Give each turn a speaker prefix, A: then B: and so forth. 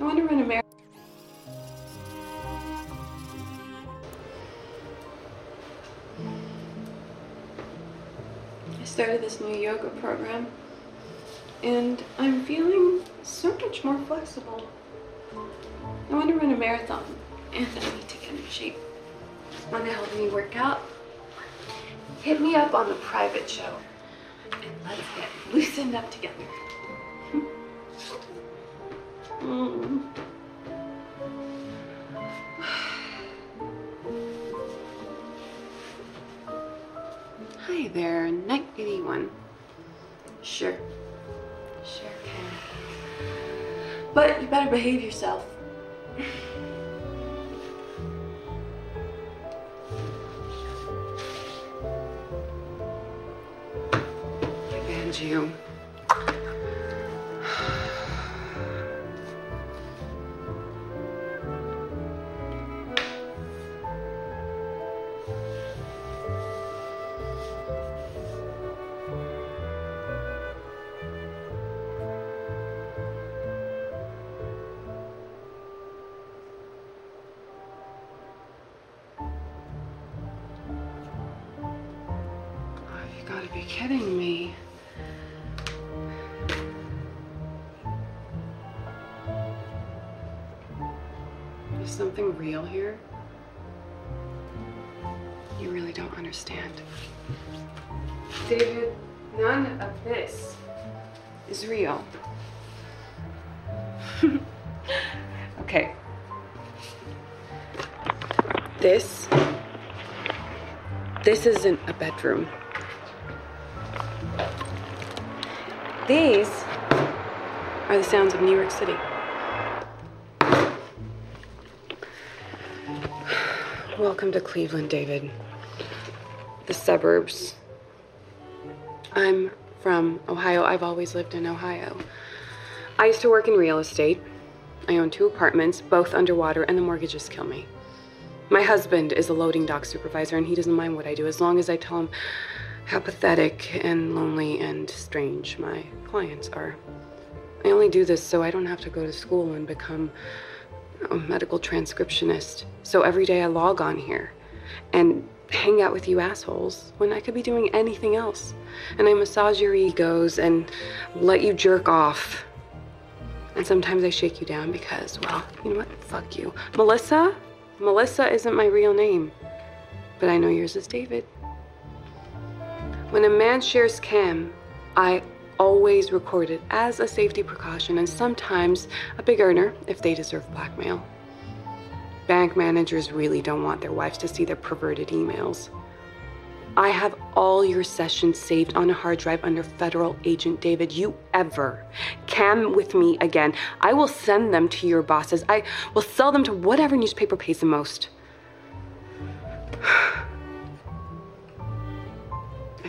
A: I want to run a marathon. I started this new yoga program and I'm feeling so much more flexible. I want to run a marathon and I need to get in shape. Want to help me work out? Hit me up on the private show and let's get loosened up together. Mm. Hi there, Night 81. Sure. Sure can. But you better behave yourself. You. Gotta be kidding me. Is something real here? You really don't understand. David, none of this is real. okay. This this isn't a bedroom. These are the sounds of New York City. Welcome to Cleveland, David. The suburbs. I'm from Ohio. I've always lived in Ohio. I used to work in real estate. I own two apartments, both underwater, and the mortgages kill me. My husband is a loading dock supervisor, and he doesn't mind what I do as long as I tell him how pathetic and lonely and strange my clients are. I only do this so I don't have to go to school and become a medical transcriptionist. So every day I log on here and hang out with you assholes when I could be doing anything else. And I massage your egos and let you jerk off. And sometimes I shake you down because, well, you know what? Fuck you. Melissa? Melissa isn't my real name. But I know yours is David. When a man shares cam, I always record it as a safety precaution and sometimes a big earner if they deserve blackmail. Bank managers really don't want their wives to see their perverted emails. I have all your sessions saved on a hard drive under federal agent David. You ever cam with me again, I will send them to your bosses. I will sell them to whatever newspaper pays the most.